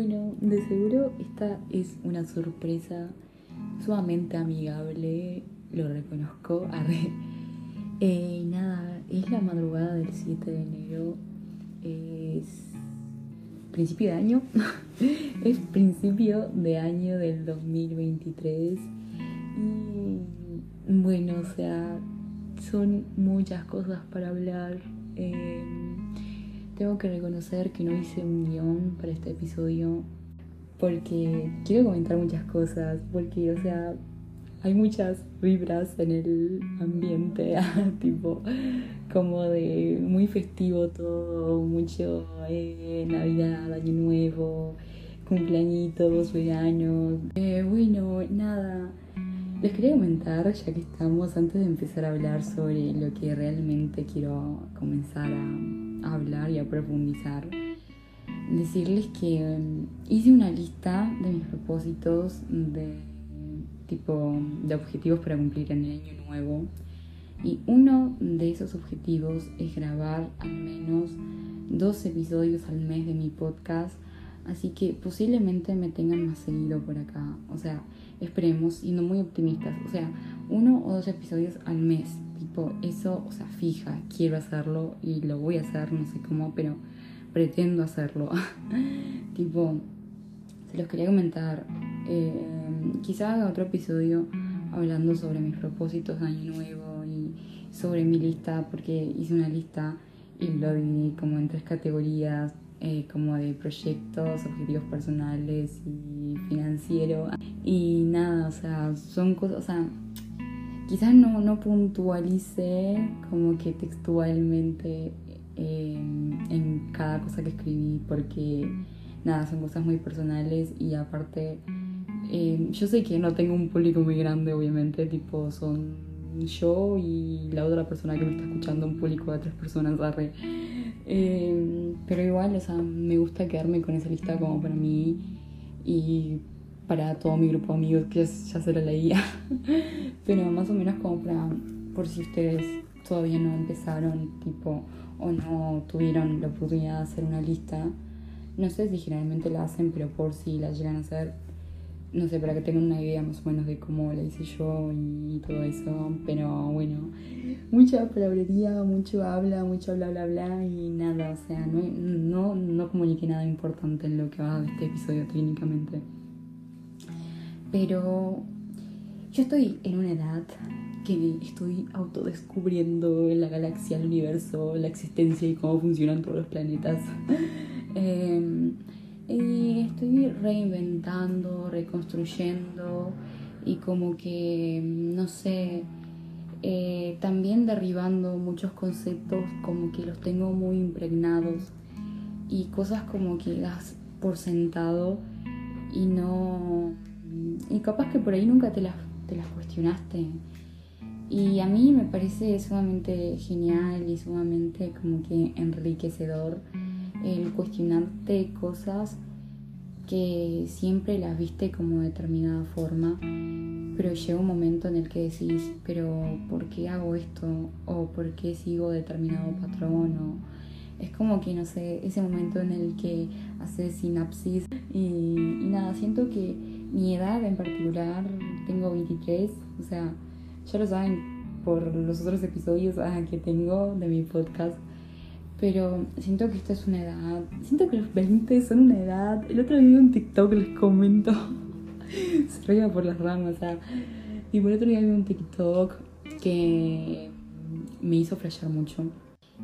bueno, de seguro esta es una sorpresa sumamente amigable, lo reconozco. Eh, nada, es la madrugada del 7 de enero, es principio de año, es principio de año del 2023 y bueno, o sea, son muchas cosas para hablar. Eh, tengo que reconocer que no hice un guion para este episodio porque quiero comentar muchas cosas, porque, o sea, hay muchas vibras en el ambiente, tipo, como de muy festivo todo, mucho eh, Navidad, Año Nuevo, cumpleañitos, veganos. Eh, bueno, nada, les quería comentar, ya que estamos, antes de empezar a hablar sobre lo que realmente quiero comenzar a, hablar y a profundizar, decirles que um, hice una lista de mis propósitos de tipo de objetivos para cumplir en el año nuevo. Y uno de esos objetivos es grabar al menos dos episodios al mes de mi podcast. Así que posiblemente me tengan más seguido por acá. O sea, esperemos, siendo muy optimistas, o sea, uno o dos episodios al mes, tipo, eso, o sea, fija, quiero hacerlo y lo voy a hacer, no sé cómo, pero pretendo hacerlo. tipo, se los quería comentar, eh, quizá haga otro episodio hablando sobre mis propósitos de año nuevo y sobre mi lista, porque hice una lista y lo dividí como en tres categorías, eh, como de proyectos, objetivos personales y financiero. Y nada, o sea, son cosas, o sea, quizás no, no puntualice como que textualmente eh, en cada cosa que escribí, porque nada, son cosas muy personales y aparte, eh, yo sé que no tengo un público muy grande, obviamente, tipo, son yo y la otra persona que me está escuchando, un público de tres personas, arre. Eh, pero igual, o sea, me gusta quedarme con esa lista como para mí y para todo mi grupo de amigos que ya se lo leía. pero más o menos como para, por si ustedes todavía no empezaron, tipo, o no tuvieron la oportunidad de hacer una lista. No sé si generalmente la hacen, pero por si la llegan a hacer, no sé, para que tengan una idea más o menos de cómo la hice yo y todo eso, pero bueno, mucha palabrería, mucho habla, mucho bla bla bla y nada, o sea, no, no, no comuniqué nada importante en lo que va de este episodio técnicamente. Pero yo estoy en una edad que estoy autodescubriendo la galaxia, el universo, la existencia y cómo funcionan todos los planetas. eh, y estoy reinventando, reconstruyendo y como que, no sé, eh, también derribando muchos conceptos como que los tengo muy impregnados y cosas como que das por sentado y no... Y capaz que por ahí nunca te las, te las cuestionaste. Y a mí me parece sumamente genial y sumamente como que enriquecedor el cuestionarte cosas que siempre las viste como de determinada forma, pero llega un momento en el que decís, pero ¿por qué hago esto? ¿O por qué sigo determinado patrón? O es como que, no sé, ese momento en el que haces sinapsis y, y nada, siento que mi edad en particular, tengo 23, o sea, ya lo saben por los otros episodios ah, que tengo de mi podcast, pero siento que esta es una edad. Siento que los 20 son una edad. El otro día un TikTok, les comento. Se reía por las ramas, o sea. Y por el otro día vi un TikTok que me hizo flashear mucho.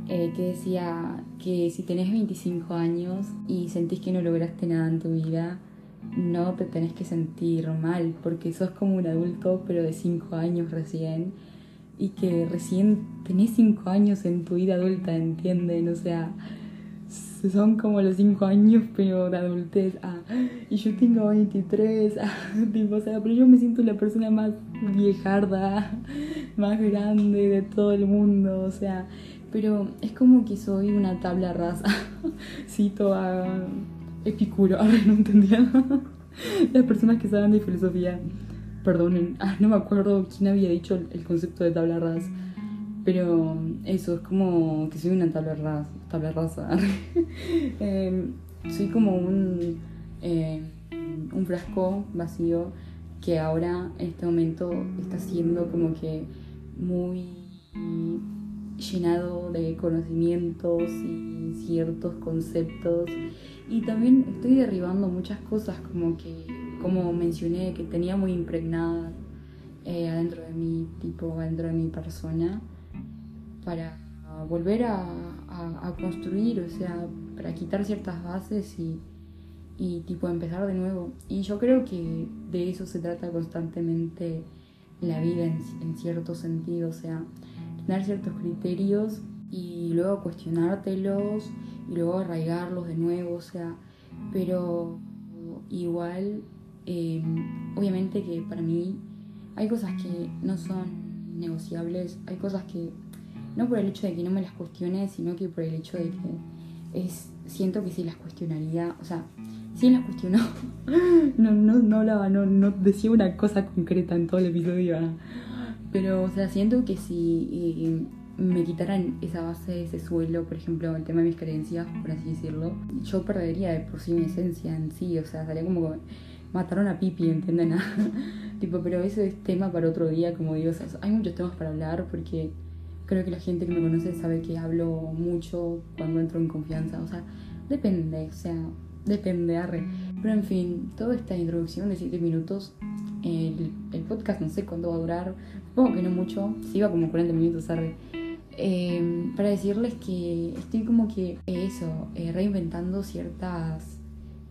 Eh, que decía que si tenés 25 años y sentís que no lograste nada en tu vida, no te tenés que sentir mal, porque sos como un adulto, pero de 5 años recién y que recién tenés 5 años en tu vida adulta, ¿entienden? O sea, son como los 5 años, pero de adultez. Ah, y yo tengo 23, ah, tipo, o sea, pero yo me siento la persona más viejarda, más grande de todo el mundo, o sea, pero es como que soy una tabla rasa. Cito a Epicuro, ahora no entendía. Las personas que saben de filosofía perdonen, ah, no me acuerdo quién había dicho el concepto de tabla rasa, pero eso, es como que soy una tabla rasa, tabla rasa. Em, soy como un eh, un frasco vacío que ahora en este momento está siendo como que muy llenado de conocimientos y ciertos conceptos y también estoy derribando muchas cosas como que como mencioné que tenía muy impregnadas eh, adentro de mi tipo adentro de mi persona para volver a, construir o sea para quitar ciertas bases y, y tipo empezar de nuevo. Y yo creo que de eso se trata constantemente la vida en cierto sentido o sea tener ciertos criterios y luego cuestionártelos y luego arraigarlos de nuevo, o sea, pero igual, em, obviamente que para mí hay cosas que no son negociables, hay cosas que, no por el hecho de que no me las cuestione, sino que por el hecho de que es, siento que si las cuestionaría, o sea, si las cuestionó, no, no, no hablaba, no, no decía una cosa concreta en todo el episodio, pero, o sea, siento que si me quitaran esa base, ese suelo, por ejemplo, el tema de mis creencias, por así decirlo, yo perdería de por sí mi esencia en sí, o sea, sería como que mataron a Pipi, ¿entienden? tipo, pero eso es tema para otro día, como digo, o sea, hay muchos temas para hablar porque creo que la gente que me conoce sabe que hablo mucho cuando entro en confianza, o sea, depende, o sea, depende, arre. Pero en fin, toda esta introducción de 7 minutos, el, el, podcast no sé cuándo va a durar, supongo que no mucho, si va como 40 minutos, arre. Eh, para decirles que estoy como que eso, eh, reinventando ciertas,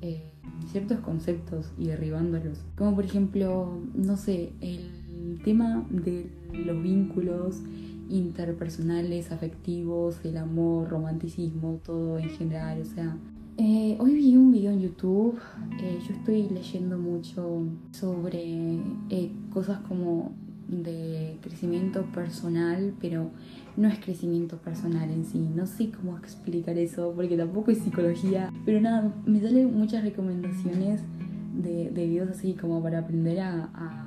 eh, ciertos conceptos y derribándolos. Como por ejemplo, no sé, el tema de los vínculos interpersonales, afectivos, el amor, romanticismo, todo en general. O sea, hoy vi un video en YouTube, yo estoy leyendo mucho sobre cosas como de crecimiento personal, pero no es crecimiento personal en sí. No sé cómo explicar eso, porque tampoco es psicología. Pero nada, me salen muchas recomendaciones de, de videos así como para aprender a, a,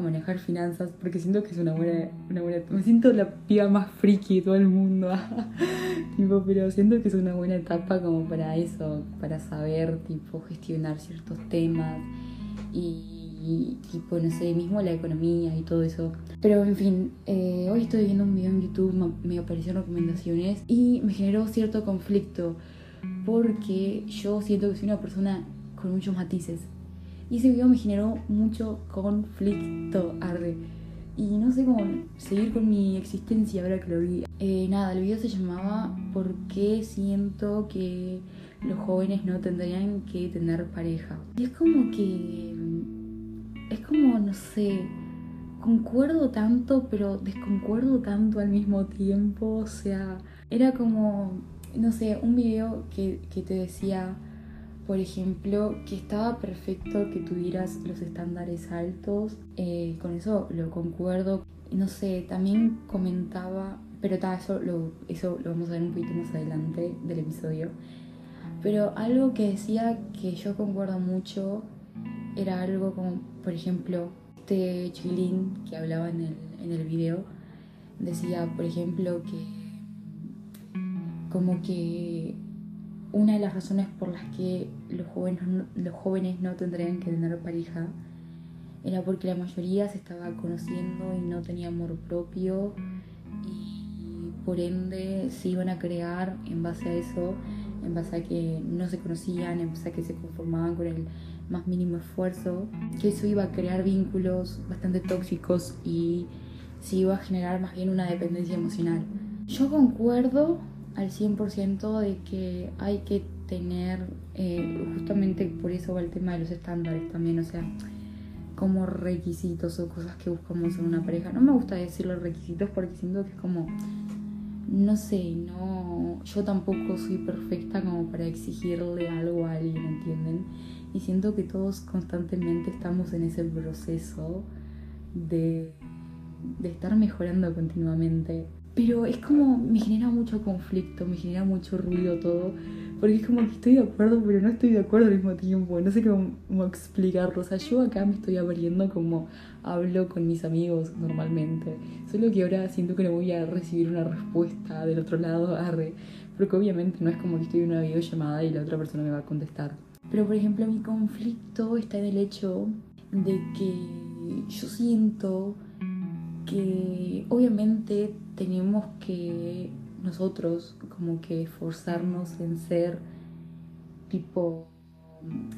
manejar finanzas, porque siento que es una buena, una buena... Me siento la piba más friki de todo el mundo. tipo, pero siento que es una buena etapa como para eso, para saber, tipo, gestionar ciertos temas y y tipo, no sé, mismo la economía y todo eso. Pero en fin, eh, hoy estoy viendo un video en YouTube, me aparecieron recomendaciones y me generó cierto conflicto porque yo siento que soy una persona con muchos matices. Y ese video me generó mucho conflicto, arde. Y no sé cómo seguir con mi existencia ahora que lo vi. Eh, nada, el video se llamaba ¿Por qué siento que los jóvenes no tendrían que tener pareja? Y es como que es como, no sé, concuerdo tanto, pero desconcuerdo tanto al mismo tiempo. O sea, era como, no sé, un video que, te decía, por ejemplo, que estaba perfecto que tuvieras los estándares altos. Eh, con eso lo concuerdo. No sé, también comentaba, pero ta, eso, lo, eso lo vamos a ver un poquito más adelante del episodio. Pero algo que decía que yo concuerdo mucho era algo como, por ejemplo, este chilín que hablaba en el, en el video decía, por ejemplo, que como que una de las razones por las que los jóvenes, los jóvenes no tendrían que tener pareja era porque la mayoría se estaba conociendo y no tenía amor propio y por ende se iban a crear en base a eso, en base a que no se conocían, en base a que se conformaban con el más mínimo esfuerzo, que eso iba a crear vínculos bastante tóxicos y se iba a generar más bien una dependencia emocional. Yo concuerdo al 100% de que hay que tener, eh, justamente por eso va el tema de los estándares también, o sea, como requisitos o cosas que buscamos en una pareja. No me gusta decir los requisitos porque siento que es como, no sé, no, yo tampoco soy perfecta como para exigirle algo a alguien, ¿entienden? Y siento que todos constantemente estamos en ese proceso de, de estar mejorando continuamente. Pero es como, me genera mucho conflicto, me genera mucho ruido todo, porque es como que estoy de acuerdo, pero no estoy de acuerdo al mismo tiempo, no sé cómo, cómo explicarlo. O sea, yo acá me estoy abriendo como hablo con mis amigos normalmente, solo que ahora siento que no voy a recibir una respuesta del otro lado, arre, porque obviamente no es como que estoy en una videollamada y la otra persona me va a contestar Pero por ejemplo mi conflicto está en el hecho de que yo siento que obviamente tenemos que nosotros como que esforzarnos en ser tipo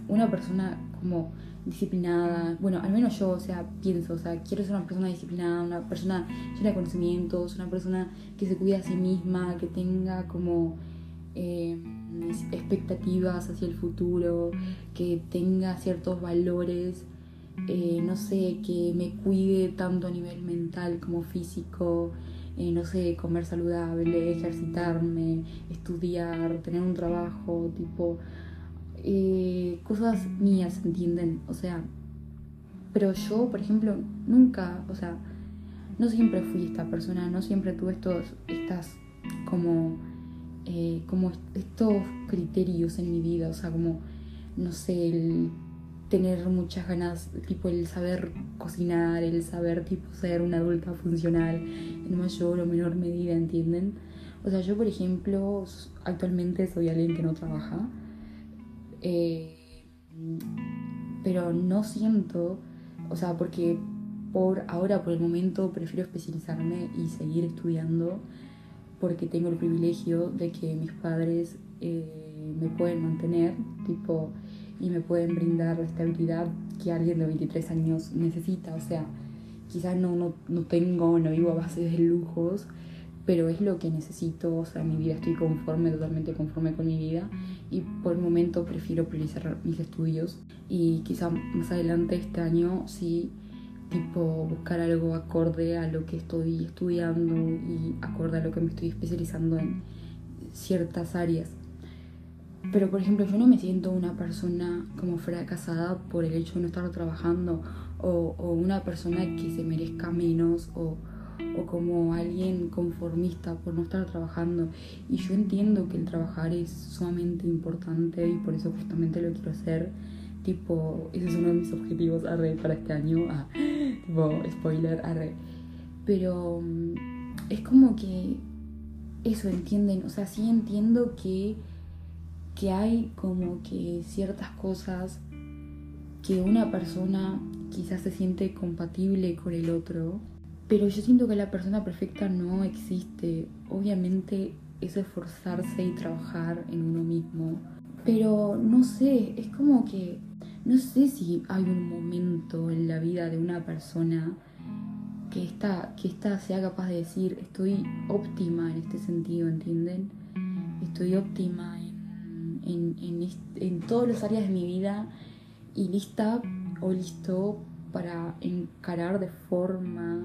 una persona como disciplinada, bueno, al menos yo, o sea, pienso, o sea, quiero ser una persona disciplinada, una persona llena de conocimientos, una persona que se cuida a sí misma, que tenga como eh, expectativas hacia el futuro, que tenga ciertos valores, eh, no sé, que me cuide tanto a nivel mental como físico, eh, no sé, comer saludable, ejercitarme, estudiar, tener un trabajo, tipo, eh, cosas mías, ¿entienden? O sea, pero yo, por ejemplo, nunca, o sea, no siempre fui esta persona, no siempre tuve estos, estas, como, eh, como estos criterios en mi vida, o sea, como, no sé, el tener muchas ganas, tipo el saber cocinar, el saber tipo ser una adulta funcional en mayor o menor medida, ¿entienden? O sea, yo por ejemplo, actualmente soy alguien que no trabaja, eh, pero no siento, o sea, porque por ahora, por el momento, prefiero especializarme y seguir estudiando porque tengo el privilegio de que mis padres eh, me pueden mantener, tipo, y me pueden brindar la estabilidad que alguien de 23 años necesita. O sea, quizás no, no, no tengo, no vivo a base de lujos, pero es lo que necesito, o sea, en mi vida estoy conforme, totalmente conforme con mi vida y por el momento prefiero priorizar mis estudios y quizá más adelante este año sí tipo buscar algo acorde a lo que estoy estudiando y acorde a lo que me estoy especializando en ciertas áreas. Pero por ejemplo yo no me siento una persona como fracasada por el hecho de no estar trabajando o, o una persona que se merezca menos o o como alguien conformista por no estar trabajando. Y yo entiendo que el trabajar es sumamente importante y por eso justamente lo quiero hacer. Tipo, ese es uno de mis objetivos para este año. Ah, tipo, spoiler, arre. Pero mm, es como que eso, ¿entienden? O sea, sí entiendo que, que hay como que ciertas cosas que una persona quizás se siente compatible con el otro pero yo siento que la persona perfecta no existe. Obviamente es esforzarse y trabajar en uno mismo. Pero no sé, es como que no sé si hay un momento en la vida de una persona que esta, que sea capaz de decir estoy óptima en este sentido, ¿entienden? Estoy óptima en, en, en, en todas las áreas de mi vida y lista o listo para encarar de forma,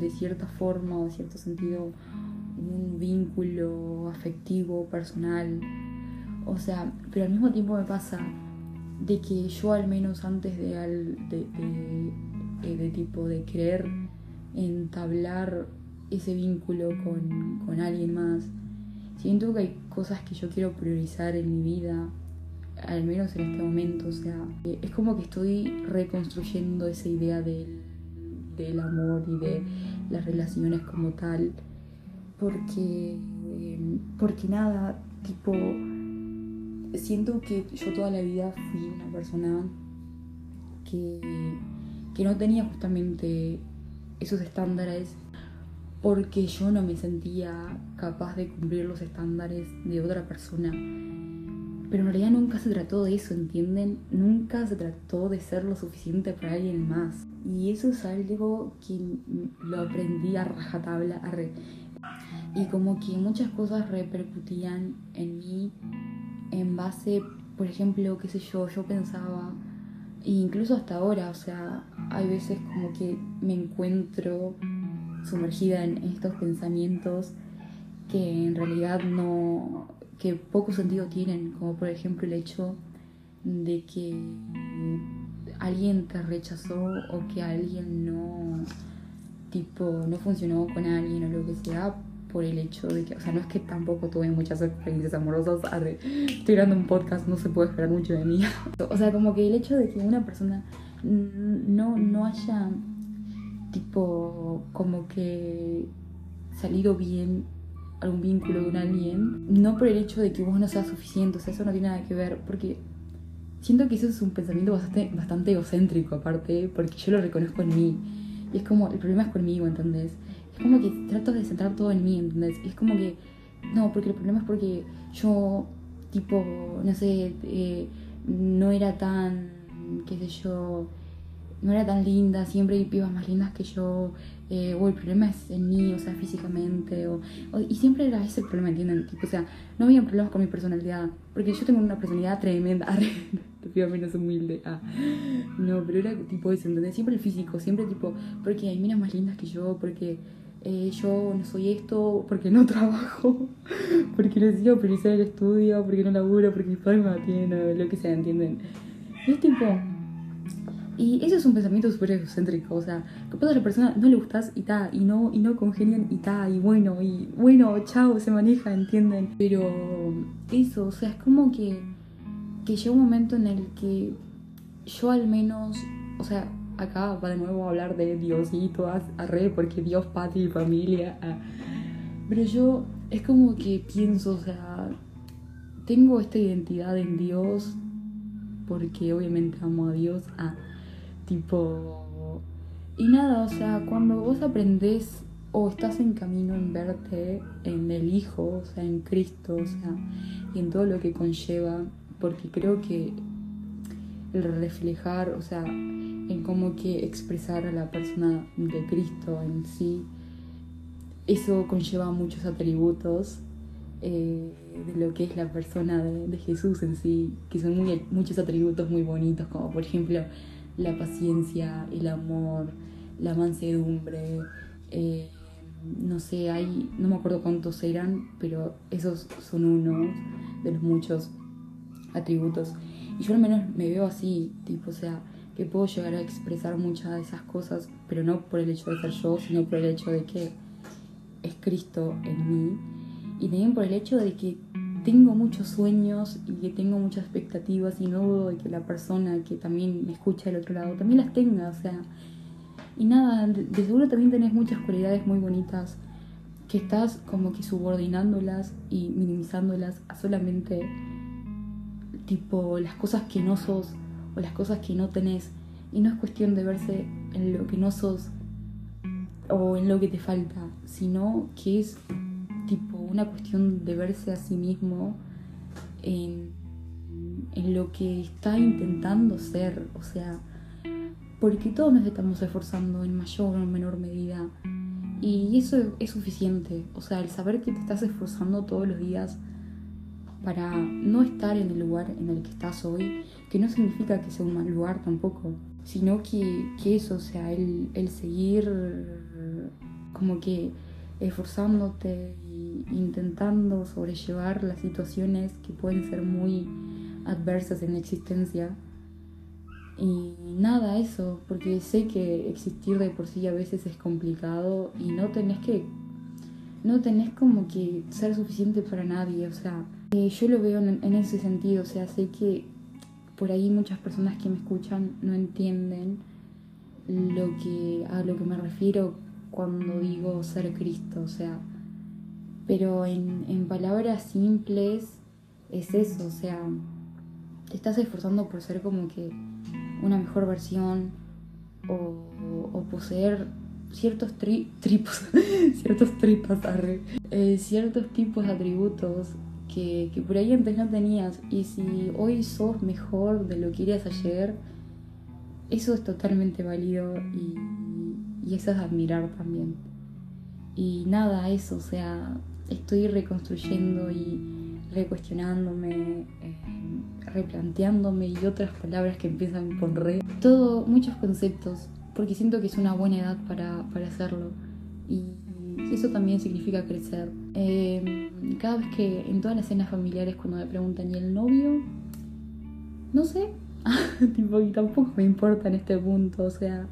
de cierta forma o de cierto sentido, un vínculo afectivo, personal. O sea, pero al mismo tiempo me pasa de que yo al menos antes de, de, de, de tipo de querer entablar ese vínculo con, con alguien más, siento que hay cosas que yo quiero priorizar en mi vida al menos en este momento, o sea, es como que estoy reconstruyendo esa idea del, del amor y de las relaciones como tal, porque, porque nada, tipo, siento que yo toda la vida fui una persona que, que no tenía justamente esos estándares porque yo no me sentía capaz de cumplir los estándares de otra persona pero en realidad nunca se trató de eso, ¿entienden? Nunca se trató de ser lo suficiente para alguien más. Y eso es algo que lo aprendí a rajatabla. A re... Y como que muchas cosas repercutían en mí en base, por ejemplo, qué sé yo, yo pensaba, e incluso hasta ahora, o sea, hay veces como que me encuentro sumergida en estos pensamientos que en realidad no, que poco sentido tienen, como por ejemplo el hecho de que alguien te rechazó o que alguien no tipo no funcionó con alguien o lo que sea por el hecho de que, o sea, no es que tampoco tuve muchas experiencias amorosas, estoy grabando un podcast, no se puede esperar mucho de mí. o sea, como que el hecho de que una persona no, no haya tipo como que salido bien algún vínculo con alguien, no por el hecho de que vos no seas suficiente, o sea, eso no tiene nada que ver, porque siento que eso es un pensamiento bastante, bastante egocéntrico aparte, porque yo lo reconozco en mí. Y es como, el problema es conmigo, ¿entendés? Como que trato de centrar todo en mí, ¿entendés? Es como que, no, porque el problema es porque yo, tipo, no sé, eh, no era tan, qué sé yo, no era tan linda, siempre hay pibas más lindas que yo, eh, o el problema es en mí, o sea, físicamente, o, y siempre era ese el problema, ¿entienden? Tipo, o sea, no había problemas con mi personalidad, porque yo tengo una personalidad tremenda, te pido menos humilde, ah, no, pero era tipo eso, ¿entendés? Siempre el físico, siempre tipo, porque hay minas más lindas que yo, porque eh, yo no soy esto, porque no trabajo, porque necesito priorizar el estudio, porque no laburo, porque mis padres me atienden, lo que sea, ¿entienden? es tipo y eso es un pensamiento súper egocéntrico, o sea, que a la persona no le gustas y ta, y no, y no congenian y ta, y bueno, y bueno, chao, se maneja, ¿entienden? Pero eso, o sea, es como que, que llega un momento en el que yo al menos, o sea, acá va de nuevo a hablar de Diosito, a, a re, porque Dios, patria y familia, pero yo es como que pienso, o sea, tengo esta identidad en Dios porque obviamente amo a Dios, a Tipo. Y nada, o sea, cuando vos aprendés o estás en camino en verte en el Hijo, o sea, en Cristo, o sea, y en todo lo que conlleva, porque creo que el reflejar, o sea, en cómo que expresar a la persona de Cristo en sí, eso conlleva muchos atributos eh, de lo que es la persona de, Jesús en sí, que son muchos atributos muy bonitos, como por ejemplo la paciencia, el amor, la mansedumbre. Eh, no sé, hay, no me acuerdo cuántos eran, pero esos son unos de los muchos atributos. Y yo al menos me veo así, tipo, o sea, que puedo llegar a expresar muchas de esas cosas, pero no por el hecho de ser yo, sino por el hecho de que es Cristo en mí. Y también por el hecho de que tengo muchos sueños y que tengo muchas expectativas y no dudo de que la persona que también me escucha del otro lado también las tenga, o sea. Y nada, de seguro también tenés muchas cualidades muy bonitas que estás como que subordinándolas y minimizándolas a solamente tipo las cosas que no sos o las cosas que no tenés. Y no es cuestión de verse en lo que no sos o en lo que te falta, sino que es tipo una cuestión de verse a sí mismo en, en lo que está intentando ser, o sea, porque todos nos estamos esforzando en mayor o menor medida. Y eso es suficiente, o sea, el saber que te estás esforzando todos los días para no estar en el lugar en el que estás hoy, que no significa que sea un mal lugar tampoco, sino que, que eso, sea, el, el seguir como que esforzándote e intentando sobrellevar las situaciones que pueden ser muy adversas en la existencia. Y nada, eso, porque sé que existir de por sí a veces es complicado y no tenés que, no tenés como que ser suficiente para nadie, o sea, yo lo veo en, ese sentido, o sea, sé que por ahí muchas personas que me escuchan no entienden lo que, a lo que me refiero cuando digo ser Cristo, o sea, pero en, palabras simples es eso, o sea, te estás esforzando por ser como que una mejor versión o, poseer ciertos tripos, ciertos tripas, eh, ciertos tipos de atributos que, que, por ahí antes no tenías. Y si hoy sos mejor de lo que eras ayer, eso es totalmente válido y, y eso es admirar también. Y nada, eso, o sea, estoy reconstruyendo y recuestionándome, eh, replanteándome y otras palabras que empiezan con re. Todo, muchos conceptos, porque siento que es una buena edad para, para hacerlo. Y eso también significa crecer. Em, cada vez que en todas las cenas familiares cuando me preguntan, ¿y el novio? No sé. tipo, y tampoco me importa en este punto, o sea,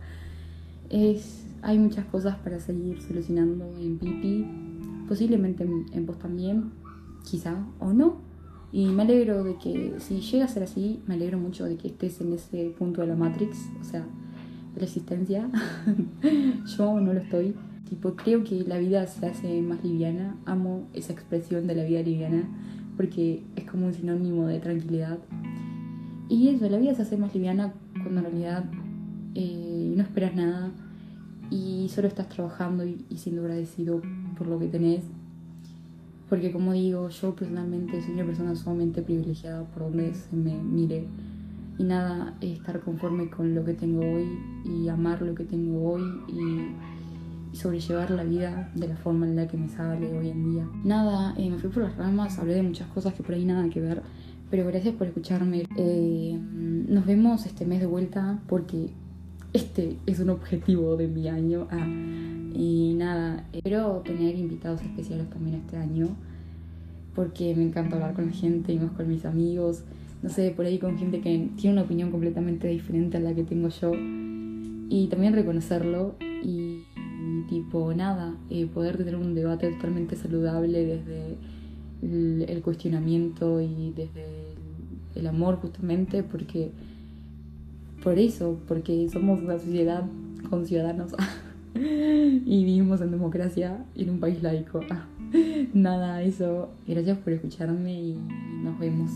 es, hay muchas cosas para seguir solucionando en Pipi, posiblemente en, vos también, quizá o no. Y me alegro de que, si llega a ser así, me alegro mucho de que estés en ese punto de la Matrix, o sea, de la existencia. Yo no lo estoy. Tipo, creo que la vida se hace más liviana. Amo esa expresión de la vida liviana porque es como un sinónimo de tranquilidad. Y eso, la vida se hace más liviana cuando en realidad eh, no esperas nada y solo estás trabajando y, siendo agradecido por lo que tenés. Porque como digo, yo personalmente soy una persona sumamente privilegiada por donde se me mire. Y nada, estar conforme con lo que tengo hoy y amar lo que tengo hoy y, sobrellevar la vida de la forma en la que me sale hoy en día. Nada, eh, me fui por las ramas, hablé de muchas cosas que por ahí nada que ver, pero gracias por escucharme. Eh, nos vemos este mes de vuelta porque este es un objetivo de mi año. Ah, y nada, espero tener invitados especiales también este año, porque me encanta hablar con la gente y más con mis amigos. No sé, por ahí con gente que tiene una opinión completamente diferente a la que tengo yo. Y también reconocerlo y, tipo, nada, eh, poder tener un debate totalmente saludable desde el, cuestionamiento y desde el amor justamente, porque por eso, porque somos una sociedad con ciudadanos y vivimos en democracia en un país laico. Nada, eso. Gracias por escucharme y nos vemos.